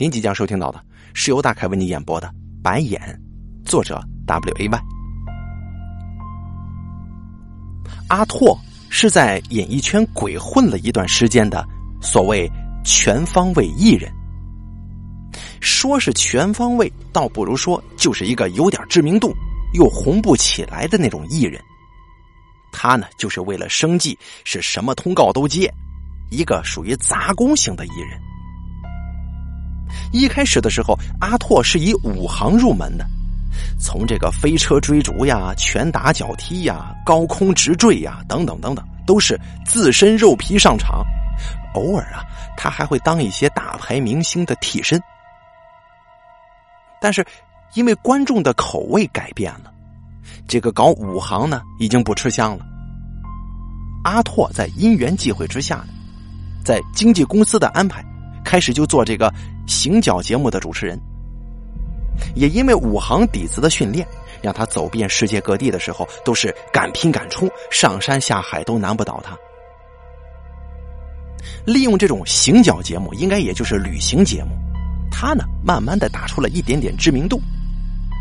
您即将收听到的是由大凯为您演播的《白眼》，作者 W A Y。阿拓是在演艺圈鬼混了一段时间的所谓全方位艺人。说是全方位，倒不如说就是一个有点知名度又红不起来的那种艺人。他呢，就是为了生计，是什么通告都接，一个属于杂工型的艺人。一开始的时候，阿拓是以武行入门的，从这个飞车追逐呀、拳打脚踢呀、高空直坠呀等等等等，都是自身肉皮上场。偶尔啊，他还会当一些大牌明星的替身。但是，因为观众的口味改变了，这个搞武行呢已经不吃香了。阿拓在因缘际会之下，在经纪公司的安排，开始就做这个行脚节目的主持人。也因为武行底子的训练，让他走遍世界各地的时候都是敢拼敢冲，上山下海都难不倒他。利用这种行脚节目，应该也就是旅行节目。他呢，慢慢的打出了一点点知名度，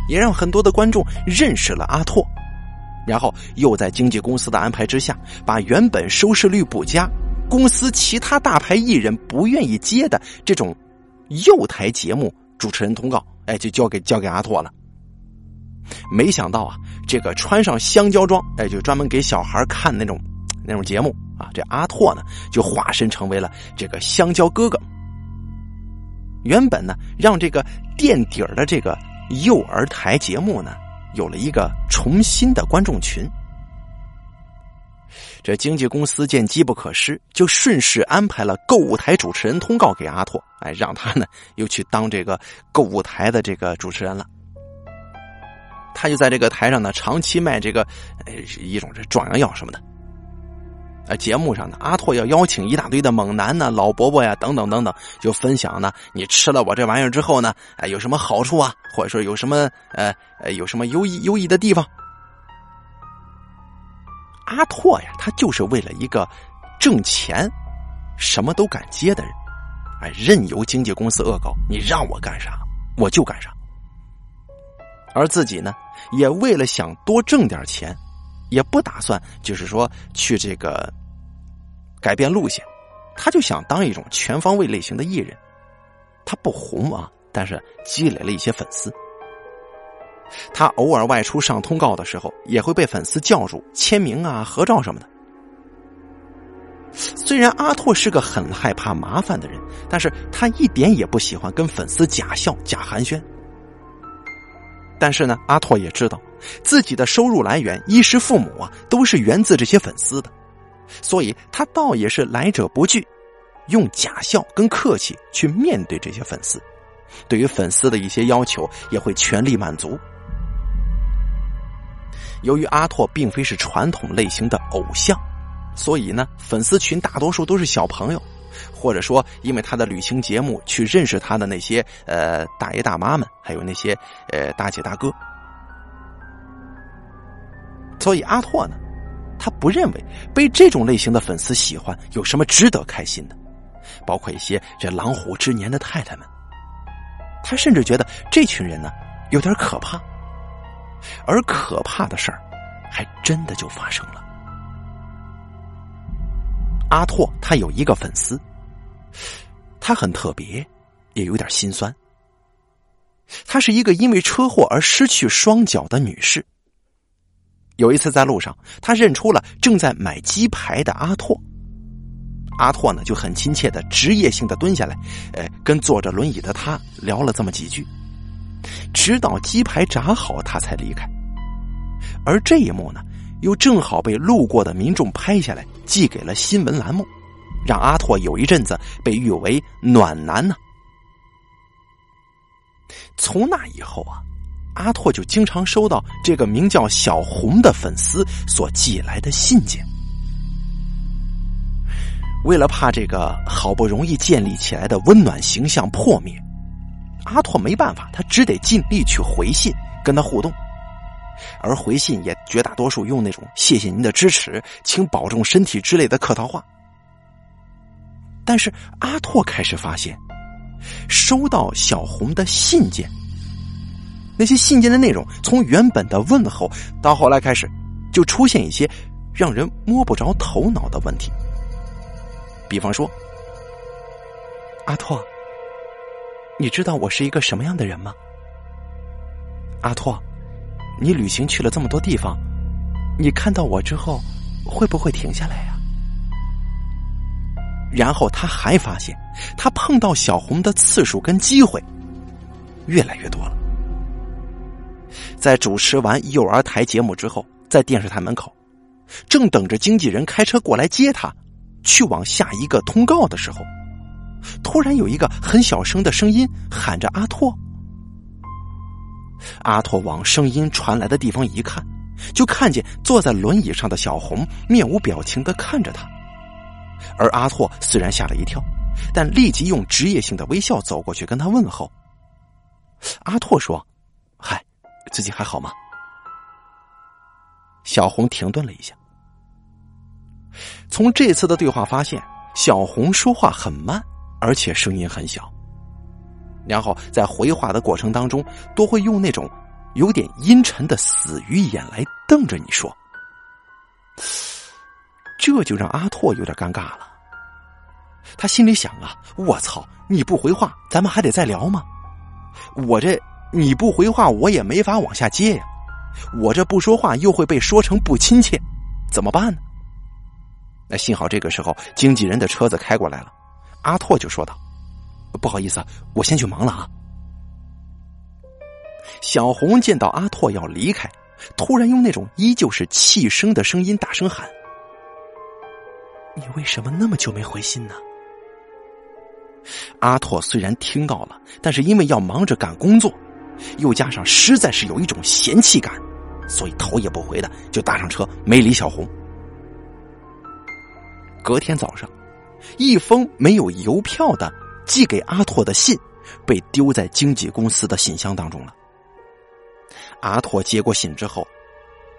也让很多的观众认识了阿拓，然后又在经纪公司的安排之下，把原本收视率不佳、公司其他大牌艺人不愿意接的这种幼台节目主持人通告，哎，就交给交给阿拓了。没想到啊，这个穿上香蕉装，哎，就专门给小孩看那种那种节目啊，这阿拓呢，就化身成为了这个香蕉哥哥。原本呢，让这个垫底儿的这个幼儿台节目呢，有了一个重新的观众群。这经纪公司见机不可失，就顺势安排了购物台主持人通告给阿拓，哎，让他呢又去当这个购物台的这个主持人了。他就在这个台上呢，长期卖这个，呃，一种这壮阳药什么的。呃，节目上呢，阿拓要邀请一大堆的猛男呢、老伯伯呀，等等等等，就分享呢，你吃了我这玩意儿之后呢，哎，有什么好处啊？或者说有什么呃呃有什么优异优异的地方？阿拓呀，他就是为了一个挣钱，什么都敢接的人，哎，任由经纪公司恶搞，你让我干啥我就干啥。而自己呢，也为了想多挣点钱。也不打算，就是说去这个改变路线，他就想当一种全方位类型的艺人。他不红啊，但是积累了一些粉丝。他偶尔外出上通告的时候，也会被粉丝叫住签名啊、合照什么的。虽然阿拓是个很害怕麻烦的人，但是他一点也不喜欢跟粉丝假笑、假寒暄。但是呢，阿拓也知道。自己的收入来源、衣食父母啊，都是源自这些粉丝的，所以他倒也是来者不拒，用假笑跟客气去面对这些粉丝，对于粉丝的一些要求也会全力满足。由于阿拓并非是传统类型的偶像，所以呢，粉丝群大多数都是小朋友，或者说因为他的旅行节目去认识他的那些呃大爷大妈们，还有那些呃大姐大哥。所以阿拓呢，他不认为被这种类型的粉丝喜欢有什么值得开心的，包括一些这狼虎之年的太太们。他甚至觉得这群人呢有点可怕，而可怕的事儿还真的就发生了。阿拓他有一个粉丝，他很特别，也有点心酸。她是一个因为车祸而失去双脚的女士。有一次在路上，他认出了正在买鸡排的阿拓。阿拓呢就很亲切的职业性的蹲下来，呃，跟坐着轮椅的他聊了这么几句，直到鸡排炸好，他才离开。而这一幕呢，又正好被路过的民众拍下来，寄给了新闻栏目，让阿拓有一阵子被誉为暖男呢。从那以后啊。阿拓就经常收到这个名叫小红的粉丝所寄来的信件。为了怕这个好不容易建立起来的温暖形象破灭，阿拓没办法，他只得尽力去回信跟他互动，而回信也绝大多数用那种“谢谢您的支持，请保重身体”之类的客套话。但是阿拓开始发现，收到小红的信件。那些信件的内容，从原本的问候，到后来开始，就出现一些让人摸不着头脑的问题。比方说，阿拓，你知道我是一个什么样的人吗？阿拓，你旅行去了这么多地方，你看到我之后，会不会停下来呀？然后他还发现，他碰到小红的次数跟机会越来越多了。在主持完幼儿台节目之后，在电视台门口，正等着经纪人开车过来接他，去往下一个通告的时候，突然有一个很小声的声音喊着“阿拓”。阿拓往声音传来的地方一看，就看见坐在轮椅上的小红面无表情的看着他。而阿拓虽然吓了一跳，但立即用职业性的微笑走过去跟他问候。阿拓说：“嗨。”最近还好吗？小红停顿了一下。从这次的对话发现，小红说话很慢，而且声音很小。然后在回话的过程当中，都会用那种有点阴沉的死鱼眼来瞪着你说。这就让阿拓有点尴尬了。他心里想啊，我操！你不回话，咱们还得再聊吗？我这。你不回话，我也没法往下接呀。我这不说话，又会被说成不亲切，怎么办呢？那幸好这个时候经纪人的车子开过来了，阿拓就说道：“不好意思，我先去忙了啊。”小红见到阿拓要离开，突然用那种依旧是气声的声音大声喊：“你为什么那么久没回信呢？”阿拓虽然听到了，但是因为要忙着赶工作。又加上实在是有一种嫌弃感，所以头也不回的就搭上车，没理小红。隔天早上，一封没有邮票的寄给阿拓的信被丢在经纪公司的信箱当中了。阿拓接过信之后，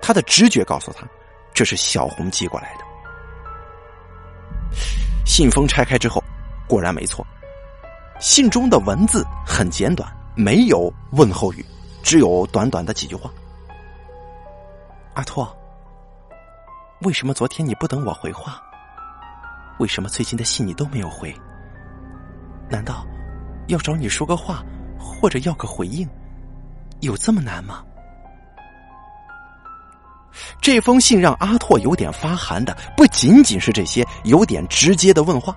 他的直觉告诉他，这是小红寄过来的。信封拆开之后，果然没错，信中的文字很简短。没有问候语，只有短短的几句话。阿拓，为什么昨天你不等我回话？为什么最近的信你都没有回？难道要找你说个话，或者要个回应，有这么难吗？这封信让阿拓有点发寒的，不仅仅是这些有点直接的问话，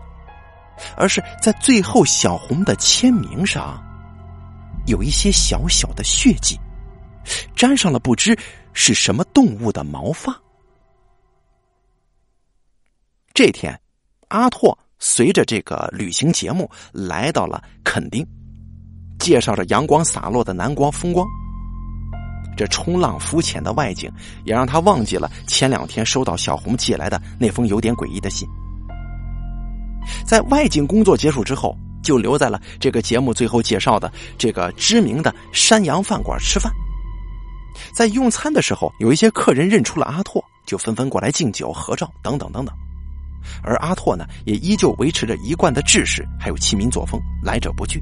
而是在最后小红的签名上。有一些小小的血迹，沾上了不知是什么动物的毛发。这天，阿拓随着这个旅行节目来到了垦丁，介绍着阳光洒落的南光风光。这冲浪浮潜的外景，也让他忘记了前两天收到小红寄来的那封有点诡异的信。在外景工作结束之后。就留在了这个节目最后介绍的这个知名的山羊饭馆吃饭。在用餐的时候，有一些客人认出了阿拓，就纷纷过来敬酒、合照等等等等。而阿拓呢，也依旧维持着一贯的志士，还有亲民作风，来者不拒。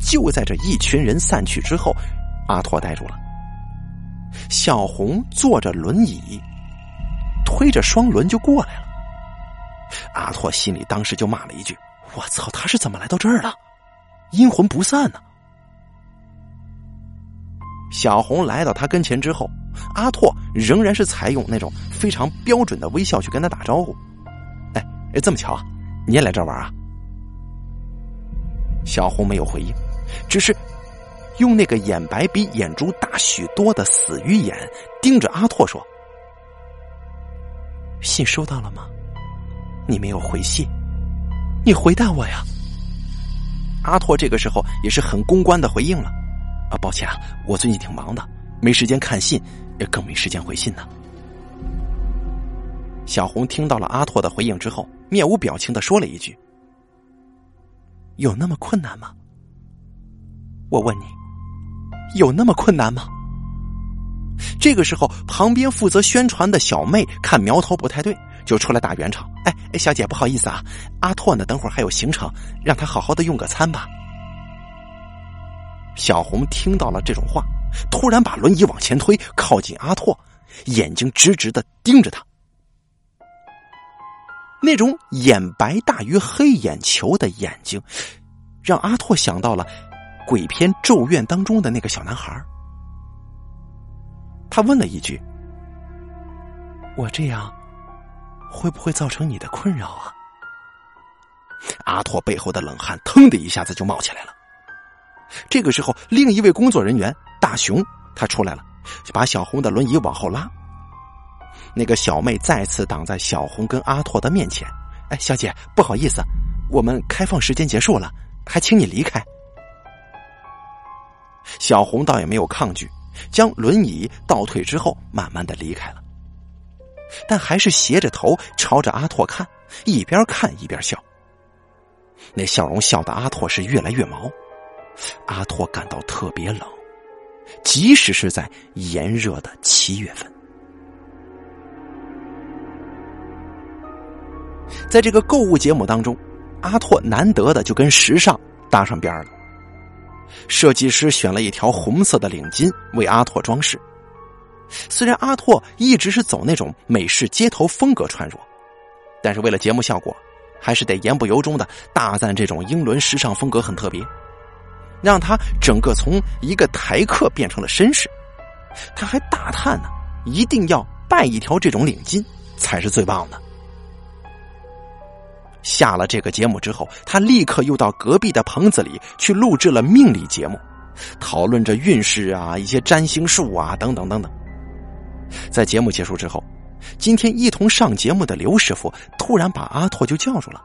就在这一群人散去之后，阿拓呆住了。小红坐着轮椅，推着双轮就过来了。阿拓心里当时就骂了一句：“我操，他是怎么来到这儿的？阴魂不散呢！”小红来到他跟前之后，阿拓仍然是采用那种非常标准的微笑去跟他打招呼。“哎，哎这么巧啊，你也来这玩啊？”小红没有回应，只是用那个眼白比眼珠大许多的死鱼眼盯着阿拓说：“信收到了吗？”你没有回信，你回答我呀！阿拓这个时候也是很公关的回应了，啊，抱歉啊，我最近挺忙的，没时间看信，也更没时间回信呢。小红听到了阿拓的回应之后，面无表情的说了一句：“有那么困难吗？”我问你，有那么困难吗？这个时候，旁边负责宣传的小妹看苗头不太对。就出来打圆场。哎哎，小姐不好意思啊，阿拓呢，等会儿还有行程，让他好好的用个餐吧。小红听到了这种话，突然把轮椅往前推，靠近阿拓，眼睛直直的盯着他。那种眼白大于黑眼球的眼睛，让阿拓想到了鬼片《咒怨》当中的那个小男孩。他问了一句：“我这样会不会造成你的困扰啊？”阿拓背后的冷汗腾的一下子就冒起来了。这个时候，另一位工作人员大熊他出来了，把小红的轮椅往后拉。那个小妹再次挡在小红跟阿拓的面前。“哎，小姐，不好意思，我们开放时间结束了，还请你离开。”小红倒也没有抗拒，将轮椅倒退之后，慢慢的离开了。但还是斜着头朝着阿拓看，一边看一边笑。那笑容笑的阿拓是越来越毛。阿拓感到特别冷，即使是在炎热的七月份。在这个购物节目当中，阿拓难得的就跟时尚搭上边了。设计师选了一条红色的领巾为阿拓装饰。虽然阿拓一直是走那种美式街头风格穿着，但是为了节目效果，还是得言不由衷的大赞这种英伦时尚风格很特别。让他整个从一个台客变成了绅士，他还大叹呢，一定要拜一条这种领巾才是最棒的。下了这个节目之后，他立刻又到隔壁的棚子里去录制了命理节目，讨论着运势啊、一些占星术啊等等等等。在节目结束之后，今天一同上节目的刘师傅突然把阿拓就叫住了，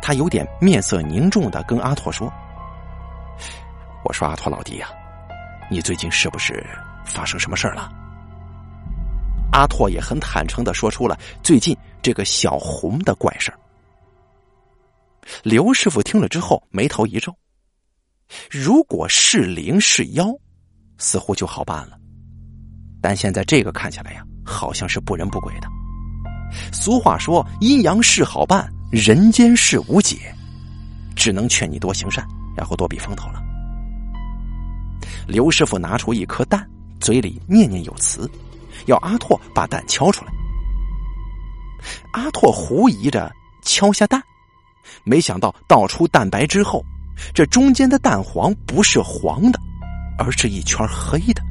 他有点面色凝重的跟阿拓说。我说阿拓老弟呀，你最近是不是发生什么事儿了？阿拓也很坦诚的说出了最近这个小红的怪事儿。刘师傅听了之后眉头一皱，如果是灵是妖，似乎就好办了，但现在这个看起来呀，好像是不人不鬼的。俗话说阴阳事好办，人间事无解，只能劝你多行善，然后多避风头了。刘师傅拿出一颗蛋，嘴里念念有词，要阿拓把蛋敲出来。阿拓狐疑着敲下蛋，没想到倒出蛋白之后，这中间的蛋黄不是黄的，而是一圈黑的，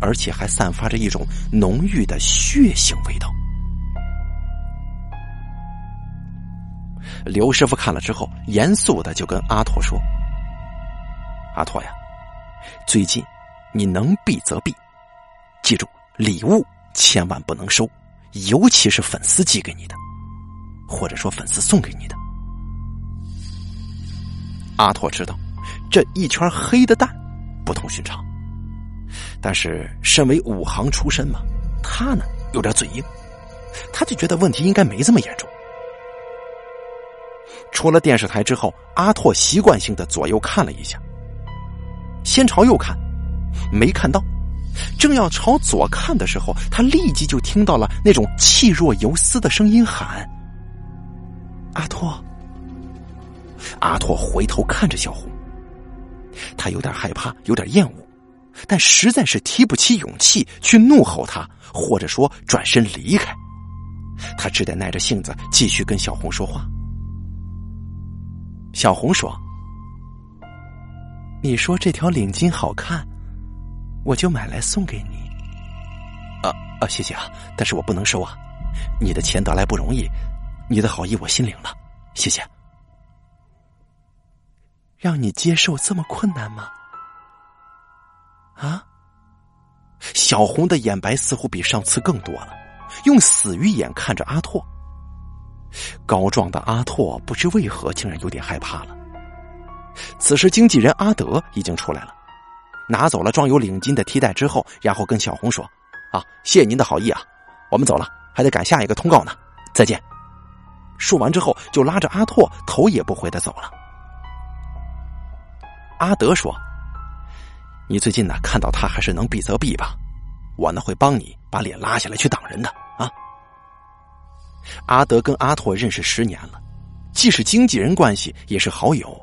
而且还散发着一种浓郁的血腥味道。刘师傅看了之后，严肃的就跟阿拓说：“阿拓呀。”最近，你能避则避，记住礼物千万不能收，尤其是粉丝寄给你的，或者说粉丝送给你的。阿拓知道这一圈黑的蛋不同寻常，但是身为武行出身嘛，他呢有点嘴硬，他就觉得问题应该没这么严重。出了电视台之后，阿拓习惯性的左右看了一下。先朝右看，没看到；正要朝左看的时候，他立即就听到了那种气若游丝的声音喊：“阿拓！”阿拓回头看着小红，他有点害怕，有点厌恶，但实在是提不起勇气去怒吼他，或者说转身离开。他只得耐着性子继续跟小红说话。小红说。你说这条领巾好看，我就买来送给你。啊啊，谢谢啊！但是我不能收啊，你的钱得来不容易，你的好意我心领了，谢谢。让你接受这么困难吗？啊！小红的眼白似乎比上次更多了，用死鱼眼看着阿拓。高壮的阿拓不知为何竟然有点害怕了。此时，经纪人阿德已经出来了，拿走了装有领巾的提袋之后，然后跟小红说：“啊，谢谢您的好意啊，我们走了，还得赶下一个通告呢，再见。”说完之后，就拉着阿拓头也不回的走了。阿德说：“你最近呢，看到他还是能避则避吧，我呢会帮你把脸拉下来去挡人的啊。”阿德跟阿拓认识十年了，既是经纪人关系，也是好友。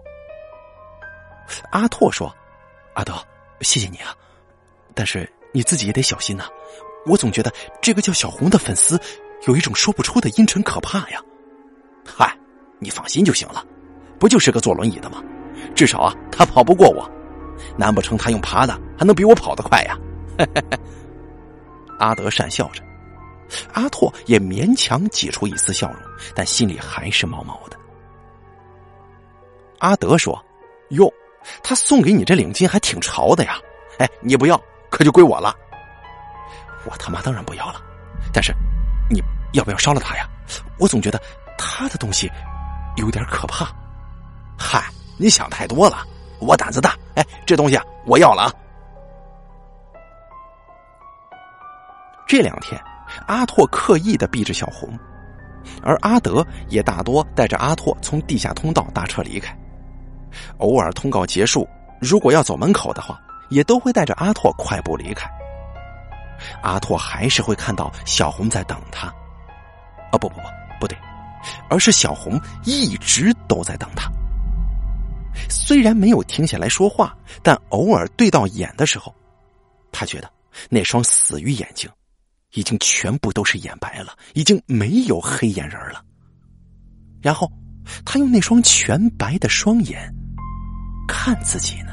阿拓说：“阿德，谢谢你啊，但是你自己也得小心呐。我总觉得这个叫小红的粉丝有一种说不出的阴沉可怕呀。”嗨，你放心就行了，不就是个坐轮椅的吗？至少啊，他跑不过我。难不成他用爬的还能比我跑得快呀？阿德讪笑着，阿拓也勉强挤出一丝笑容，但心里还是毛毛的。阿德说：“哟，他送给你这领巾还挺潮的呀！哎，你不要，可就归我了。我他妈当然不要了，但是你要不要烧了它呀？我总觉得他的东西有点可怕。嗨，你想太多了。”我胆子大，哎，这东西啊，我要了啊！这两天，阿拓刻意的避着小红，而阿德也大多带着阿拓从地下通道搭车离开。偶尔通告结束，如果要走门口的话，也都会带着阿拓快步离开。阿拓还是会看到小红在等他，啊，不不不，不对，而是小红一直都在等他。虽然没有停下来说话，但偶尔对到眼的时候，他觉得那双死鱼眼睛已经全部都是眼白了，已经没有黑眼仁了。然后他用那双全白的双眼看自己呢。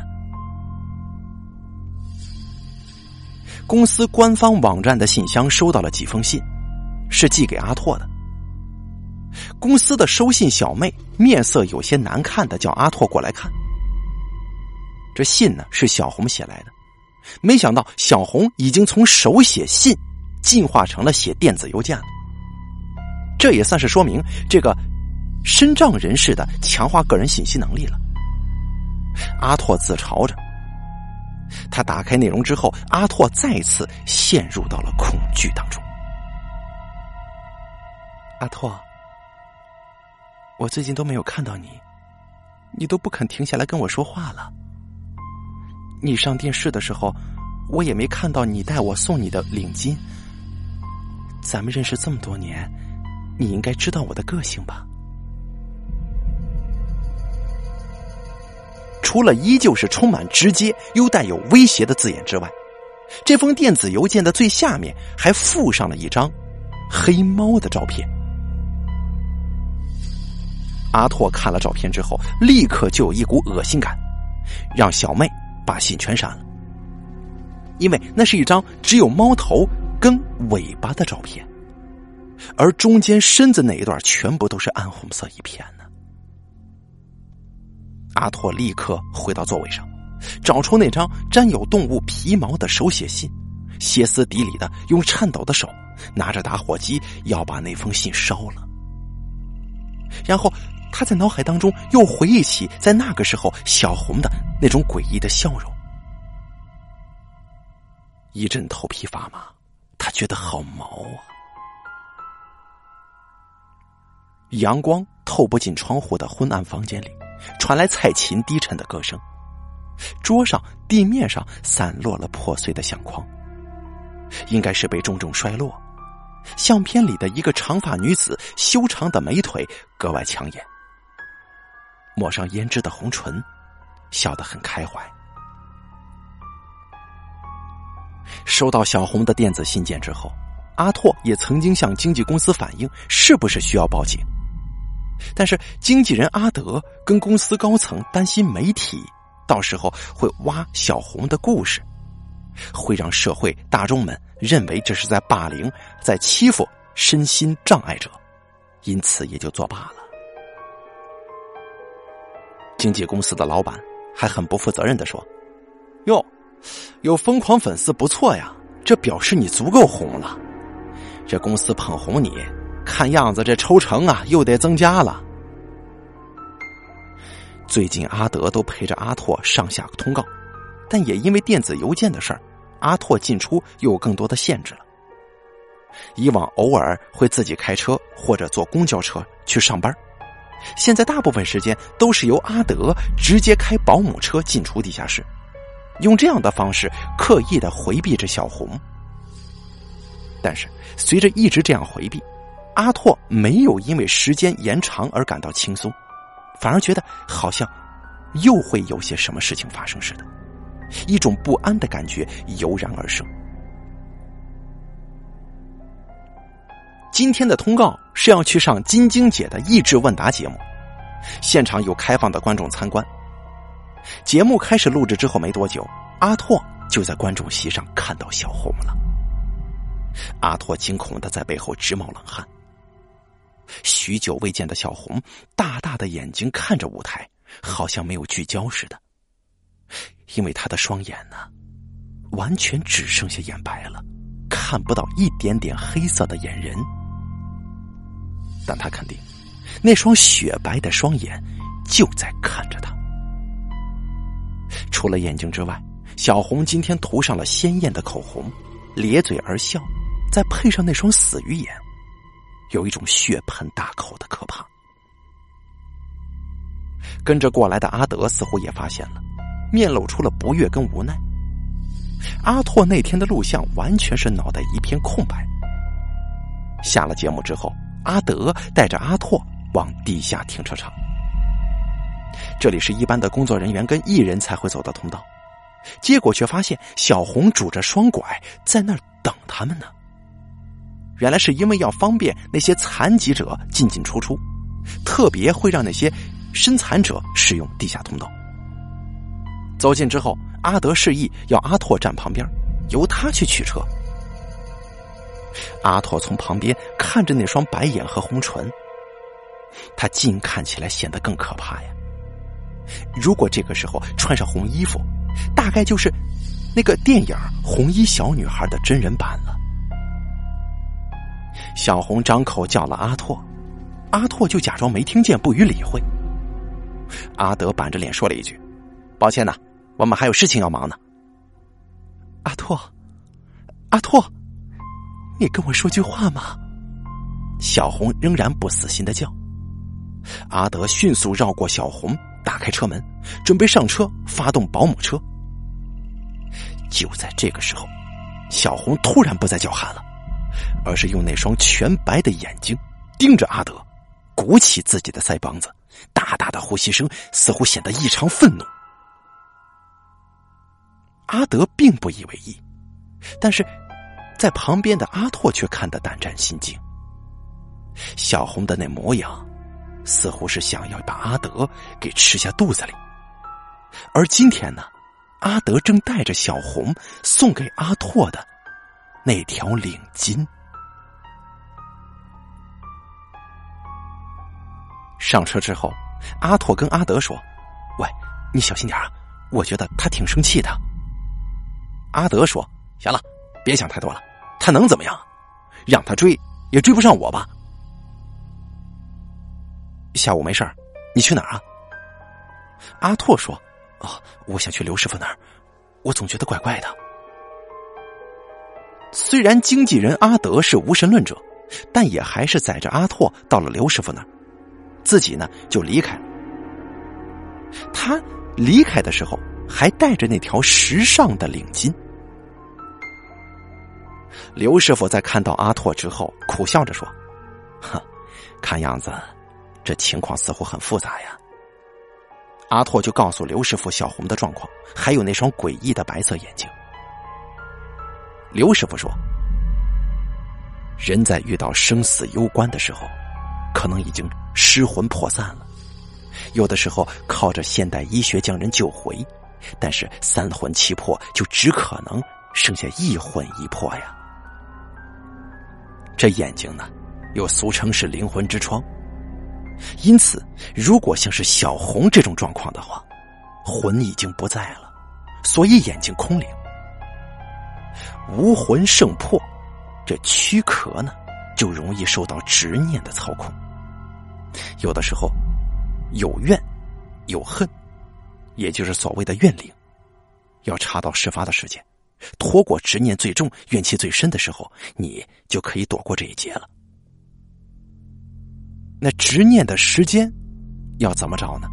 公司官方网站的信箱收到了几封信，是寄给阿拓的。公司的收信小妹面色有些难看的叫阿拓过来看。这信呢是小红写来的，没想到小红已经从手写信进化成了写电子邮件了。这也算是说明这个身障人士的强化个人信息能力了。阿拓自嘲着，他打开内容之后，阿拓再次陷入到了恐惧当中。阿拓。我最近都没有看到你，你都不肯停下来跟我说话了。你上电视的时候，我也没看到你带我送你的领巾。咱们认识这么多年，你应该知道我的个性吧？除了依旧是充满直接又带有威胁的字眼之外，这封电子邮件的最下面还附上了一张黑猫的照片。阿拓看了照片之后，立刻就有一股恶心感，让小妹把信全删了。因为那是一张只有猫头跟尾巴的照片，而中间身子那一段全部都是暗红色一片呢。阿拓立刻回到座位上，找出那张沾有动物皮毛的手写信，歇斯底里的用颤抖的手拿着打火机要把那封信烧了，然后。他在脑海当中又回忆起在那个时候小红的那种诡异的笑容，一阵头皮发麻，他觉得好毛啊！阳光透不进窗户的昏暗房间里，传来蔡琴低沉的歌声。桌上、地面上散落了破碎的相框，应该是被重重摔落。相片里的一个长发女子，修长的美腿格外抢眼。抹上胭脂的红唇，笑得很开怀。收到小红的电子信件之后，阿拓也曾经向经纪公司反映是不是需要报警，但是经纪人阿德跟公司高层担心媒体到时候会挖小红的故事，会让社会大众们认为这是在霸凌、在欺负身心障碍者，因此也就作罢了。经纪公司的老板还很不负责任的说：“哟，有疯狂粉丝不错呀，这表示你足够红了。这公司捧红你，看样子这抽成啊又得增加了。最近阿德都陪着阿拓上下通告，但也因为电子邮件的事儿，阿拓进出又有更多的限制了。以往偶尔会自己开车或者坐公交车去上班。”现在大部分时间都是由阿德直接开保姆车进出地下室，用这样的方式刻意的回避着小红。但是随着一直这样回避，阿拓没有因为时间延长而感到轻松，反而觉得好像又会有些什么事情发生似的，一种不安的感觉油然而生。今天的通告是要去上金晶姐的益智问答节目，现场有开放的观众参观。节目开始录制之后没多久，阿拓就在观众席上看到小红了。阿拓惊恐的在背后直冒冷汗。许久未见的小红，大大的眼睛看着舞台，好像没有聚焦似的。因为他的双眼呢，完全只剩下眼白了，看不到一点点黑色的眼仁。但他肯定，那双雪白的双眼就在看着他。除了眼睛之外，小红今天涂上了鲜艳的口红，咧嘴而笑，再配上那双死鱼眼。有一种血盆大口的可怕。跟着过来的阿德似乎也发现了，面露出了不悦跟无奈。阿拓那天的录像完全是脑袋一片空白。下了节目之后，阿德带着阿拓往地下停车场。这里是一般的工作人员跟艺人才会走的通道，结果却发现小红拄着双拐在那儿等他们呢。原来是因为要方便那些残疾者进进出出，特别会让那些身残者使用地下通道。走近之后，阿德示意要阿拓站旁边，由他去取车。阿拓从旁边看着那双白眼和红唇，他近看起来显得更可怕呀。如果这个时候穿上红衣服，大概就是那个电影《红衣小女孩》的真人版了。小红张口叫了阿拓，阿拓就假装没听见，不予理会。阿德板着脸说了一句：“抱歉呐，我们还有事情要忙呢。”阿拓，阿拓，你跟我说句话嘛！小红仍然不死心的叫。阿德迅速绕过小红，打开车门，准备上车，发动保姆车。就在这个时候，小红突然不再叫喊了。而是用那双全白的眼睛盯着阿德，鼓起自己的腮帮子，大大的呼吸声似乎显得异常愤怒。阿德并不以为意，但是在旁边的阿拓却看得胆战心惊。小红的那模样，似乎是想要把阿德给吃下肚子里。而今天呢，阿德正带着小红送给阿拓的。那条领巾。上车之后，阿拓跟阿德说：“喂，你小心点啊！我觉得他挺生气的。”阿德说：“行了，别想太多了，他能怎么样？让他追也追不上我吧。”下午没事儿，你去哪儿啊？阿拓说：“哦，我想去刘师傅那儿，我总觉得怪怪的。”虽然经纪人阿德是无神论者，但也还是载着阿拓到了刘师傅那儿，自己呢就离开了。他离开的时候还带着那条时尚的领巾。刘师傅在看到阿拓之后，苦笑着说：“哼，看样子这情况似乎很复杂呀。”阿拓就告诉刘师傅小红的状况，还有那双诡异的白色眼睛。刘师傅说：“人在遇到生死攸关的时候，可能已经失魂魄散了；有的时候靠着现代医学将人救回，但是三魂七魄就只可能剩下一魂一魄呀。这眼睛呢，又俗称是灵魂之窗。因此，如果像是小红这种状况的话，魂已经不在了，所以眼睛空灵。”无魂胜魄，这躯壳呢，就容易受到执念的操控。有的时候，有怨，有恨，也就是所谓的怨灵，要查到事发的时间，拖过执念最重、怨气最深的时候，你就可以躲过这一劫了。那执念的时间要怎么找呢？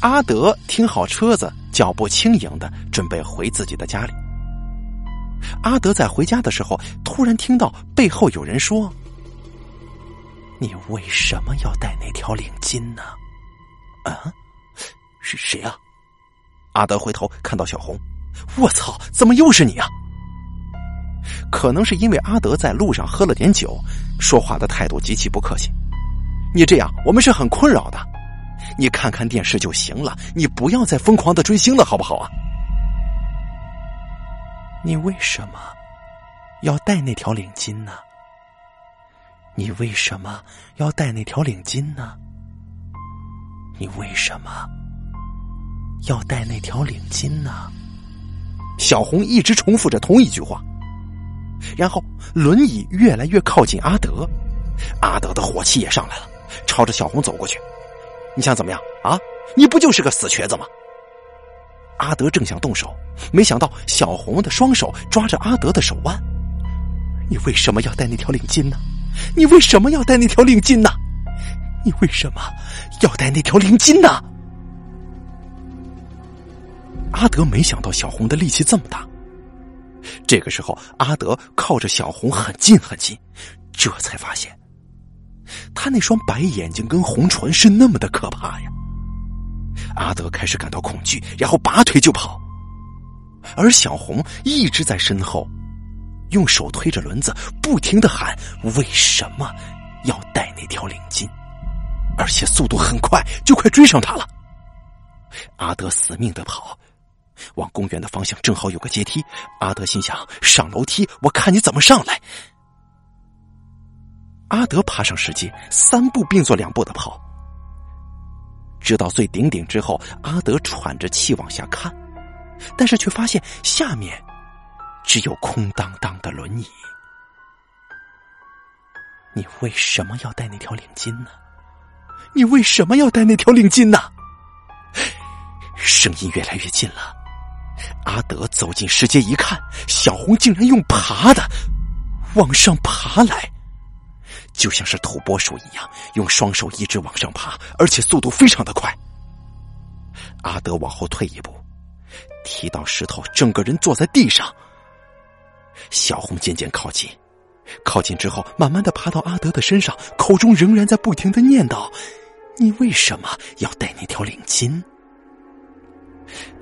阿德停好车子。脚步轻盈的准备回自己的家里，阿德在回家的时候，突然听到背后有人说：“你为什么要戴那条领巾呢？”啊，是谁啊？阿德回头看到小红，我操，怎么又是你啊？可能是因为阿德在路上喝了点酒，说话的态度极其不客气。你这样，我们是很困扰的。你看看电视就行了，你不要再疯狂的追星了，好不好啊？你为什么要戴那条领巾呢？你为什么要戴那条领巾呢？你为什么要戴那条领巾呢？小红一直重复着同一句话，然后轮椅越来越靠近阿德，阿德的火气也上来了，朝着小红走过去。你想怎么样啊？你不就是个死瘸子吗？阿德正想动手，没想到小红的双手抓着阿德的手腕。你为什么要戴那条领巾呢？你为什么要戴那条领巾呢？你为什么要戴那条领巾呢？阿德没想到小红的力气这么大。这个时候，阿德靠着小红很近很近，这才发现，他那双白眼睛跟红唇是那么的可怕呀。阿德开始感到恐惧，然后拔腿就跑，而小红一直在身后，用手推着轮子，不停的喊：“为什么要戴那条领巾？”而且速度很快，就快追上他了。阿德死命的跑，往公园的方向正好有个阶梯。阿德心想：上楼梯，我看你怎么上来。阿德爬上石阶，三步并作两步的跑。直到最顶顶之后，阿德喘着气往下看，但是却发现下面只有空荡荡的轮椅。你为什么要戴那条领巾呢？你为什么要戴那条领巾呢？声音越来越近了。阿德走进石阶一看，小红竟然用爬的往上爬来。就像是土拨鼠一样，用双手一直往上爬，而且速度非常的快。阿德往后退一步，踢到石头，整个人坐在地上。小红渐渐靠近，靠近之后，慢慢的爬到阿德的身上，口中仍然在不停的念叨：“你为什么要戴那条领巾？”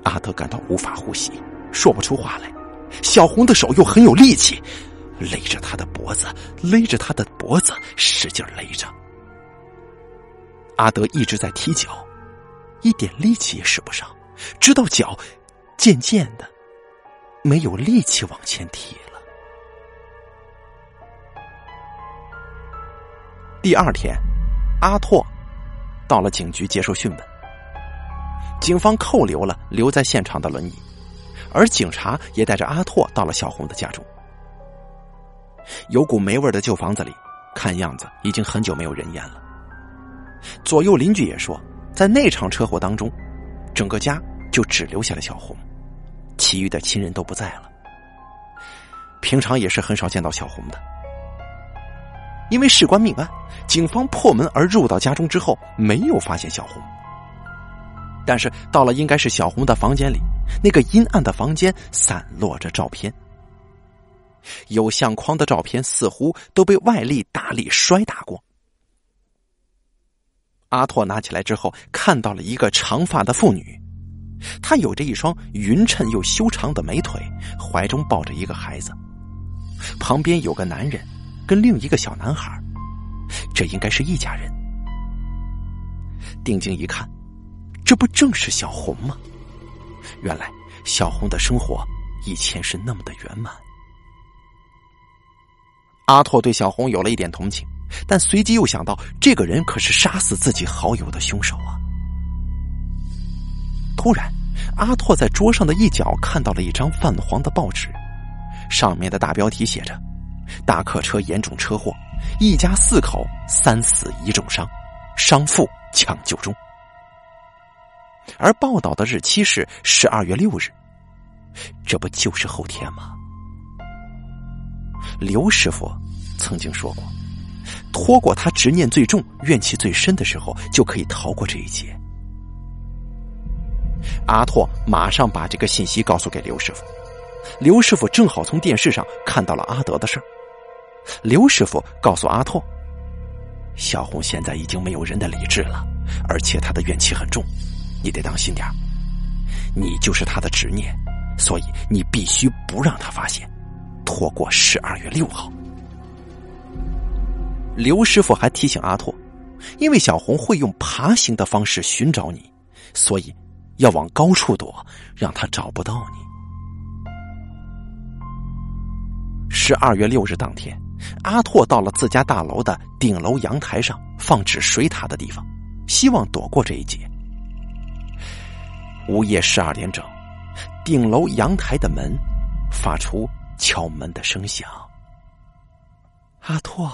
阿德感到无法呼吸，说不出话来。小红的手又很有力气。勒着他的脖子，勒着他的脖子，使劲勒着。阿德一直在踢脚，一点力气也使不上，直到脚渐渐的没有力气往前踢了。第二天，阿拓到了警局接受讯问，警方扣留了留在现场的轮椅，而警察也带着阿拓到了小红的家中。有股霉味的旧房子里，看样子已经很久没有人烟了。左右邻居也说，在那场车祸当中，整个家就只留下了小红，其余的亲人都不在了。平常也是很少见到小红的，因为事关命案，警方破门而入到家中之后，没有发现小红。但是到了应该是小红的房间里，那个阴暗的房间散落着照片。有相框的照片似乎都被外力大力摔打过。阿拓拿起来之后，看到了一个长发的妇女，她有着一双匀称又修长的美腿，怀中抱着一个孩子，旁边有个男人跟另一个小男孩，这应该是一家人。定睛一看，这不正是小红吗？原来小红的生活以前是那么的圆满。阿拓对小红有了一点同情，但随即又想到，这个人可是杀死自己好友的凶手啊！突然，阿拓在桌上的一角看到了一张泛黄的报纸，上面的大标题写着：“大客车严重车祸，一家四口三死一重伤，伤妇抢救中。”而报道的日期是十二月六日，这不就是后天吗？刘师傅曾经说过：“拖过他执念最重、怨气最深的时候，就可以逃过这一劫。”阿拓马上把这个信息告诉给刘师傅，刘师傅正好从电视上看到了阿德的事儿。刘师傅告诉阿拓：“小红现在已经没有人的理智了，而且他的怨气很重，你得当心点你就是他的执念，所以你必须不让他发现，拖过十二月六号。”刘师傅还提醒阿拓，因为小红会用爬行的方式寻找你，所以要往高处躲，让他找不到你。十二月六日当天。阿拓到了自家大楼的顶楼阳台上放置水塔的地方，希望躲过这一劫。午夜十二点整，顶楼阳台的门发出敲门的声响。阿拓，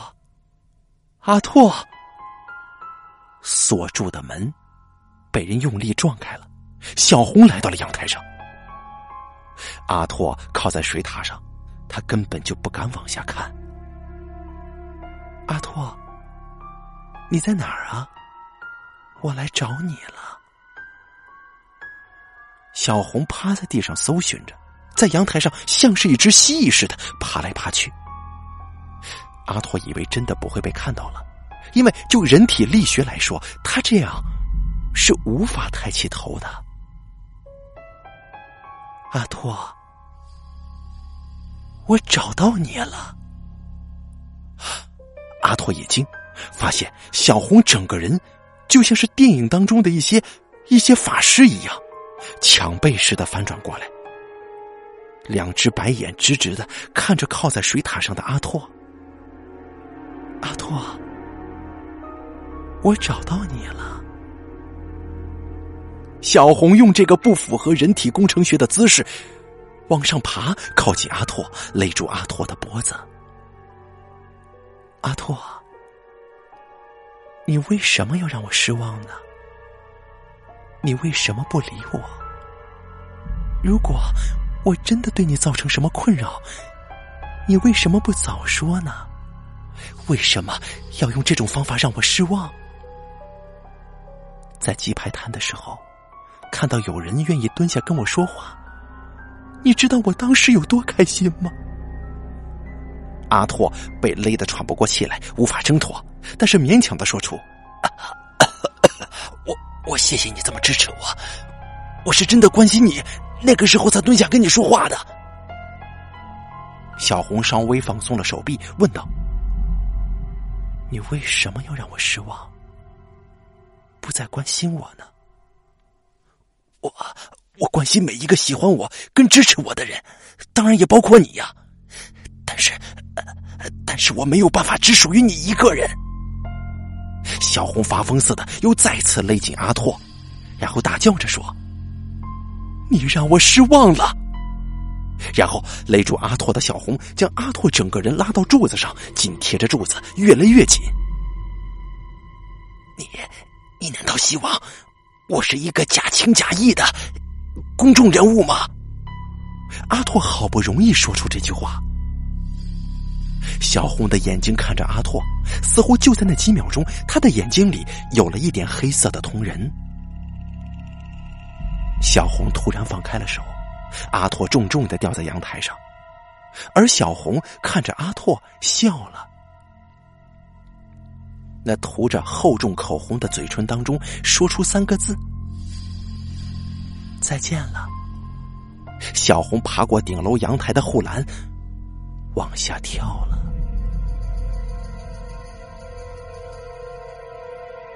阿拓，锁住的门被人用力撞开了。小红来到了阳台上，阿拓靠在水塔上，他根本就不敢往下看。阿拓，你在哪儿啊？我来找你了。小红趴在地上搜寻着，在阳台上像是一只蜥蜴似的爬来爬去。阿拓以为真的不会被看到了，因为就人体力学来说，他这样是无法抬起头的。阿拓，我找到你了。阿拓一惊，发现小红整个人就像是电影当中的一些一些法师一样，抢背似的翻转过来，两只白眼直直的看着靠在水塔上的阿拓。阿拓，我找到你了。小红用这个不符合人体工程学的姿势往上爬，靠近阿拓，勒住阿拓的脖子。阿拓，你为什么要让我失望呢？你为什么不理我？如果我真的对你造成什么困扰，你为什么不早说呢？为什么要用这种方法让我失望？在鸡排摊的时候，看到有人愿意蹲下跟我说话，你知道我当时有多开心吗？阿拓被勒得喘不过气来，无法挣脱，但是勉强的说出：“我我谢谢你这么支持我，我是真的关心你，那个时候才蹲下跟你说话的。”小红稍微放松了手臂，问道：“你为什么要让我失望？不再关心我呢？”我我关心每一个喜欢我跟支持我的人，当然也包括你呀。但是，但是我没有办法只属于你一个人。小红发疯似的又再次勒紧阿拓，然后大叫着说：“你让我失望了。”然后勒住阿拓的小红将阿拓整个人拉到柱子上，紧贴着柱子，越勒越紧。你，你难道希望我是一个假情假意的公众人物吗？阿拓好不容易说出这句话。小红的眼睛看着阿拓，似乎就在那几秒钟，他的眼睛里有了一点黑色的瞳仁。小红突然放开了手，阿拓重重的掉在阳台上，而小红看着阿拓笑了。那涂着厚重口红的嘴唇当中说出三个字：“再见了。”小红爬过顶楼阳台的护栏，往下跳了。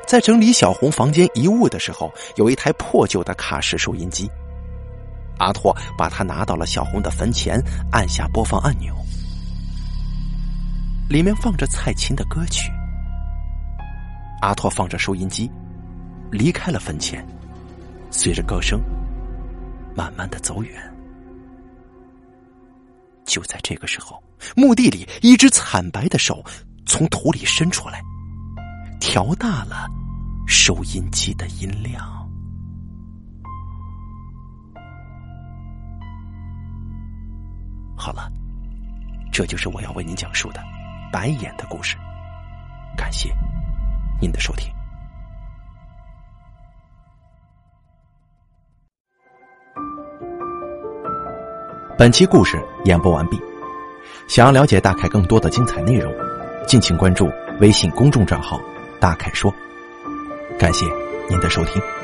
在整理小红房间遗物的时候，有一台破旧的卡式收音机。阿拓把它拿到了小红的坟前，按下播放按钮，里面放着蔡琴的歌曲。阿拓放着收音机，离开了坟前，随着歌声慢慢的走远。就在这个时候，墓地里一只惨白的手从土里伸出来，调大了。收音机的音量。好了，这就是我要为您讲述的白眼的故事。感谢您的收听。本期故事演播完毕。想要了解大凯更多的精彩内容，敬请关注微信公众账号“大凯说”。感谢您的收听。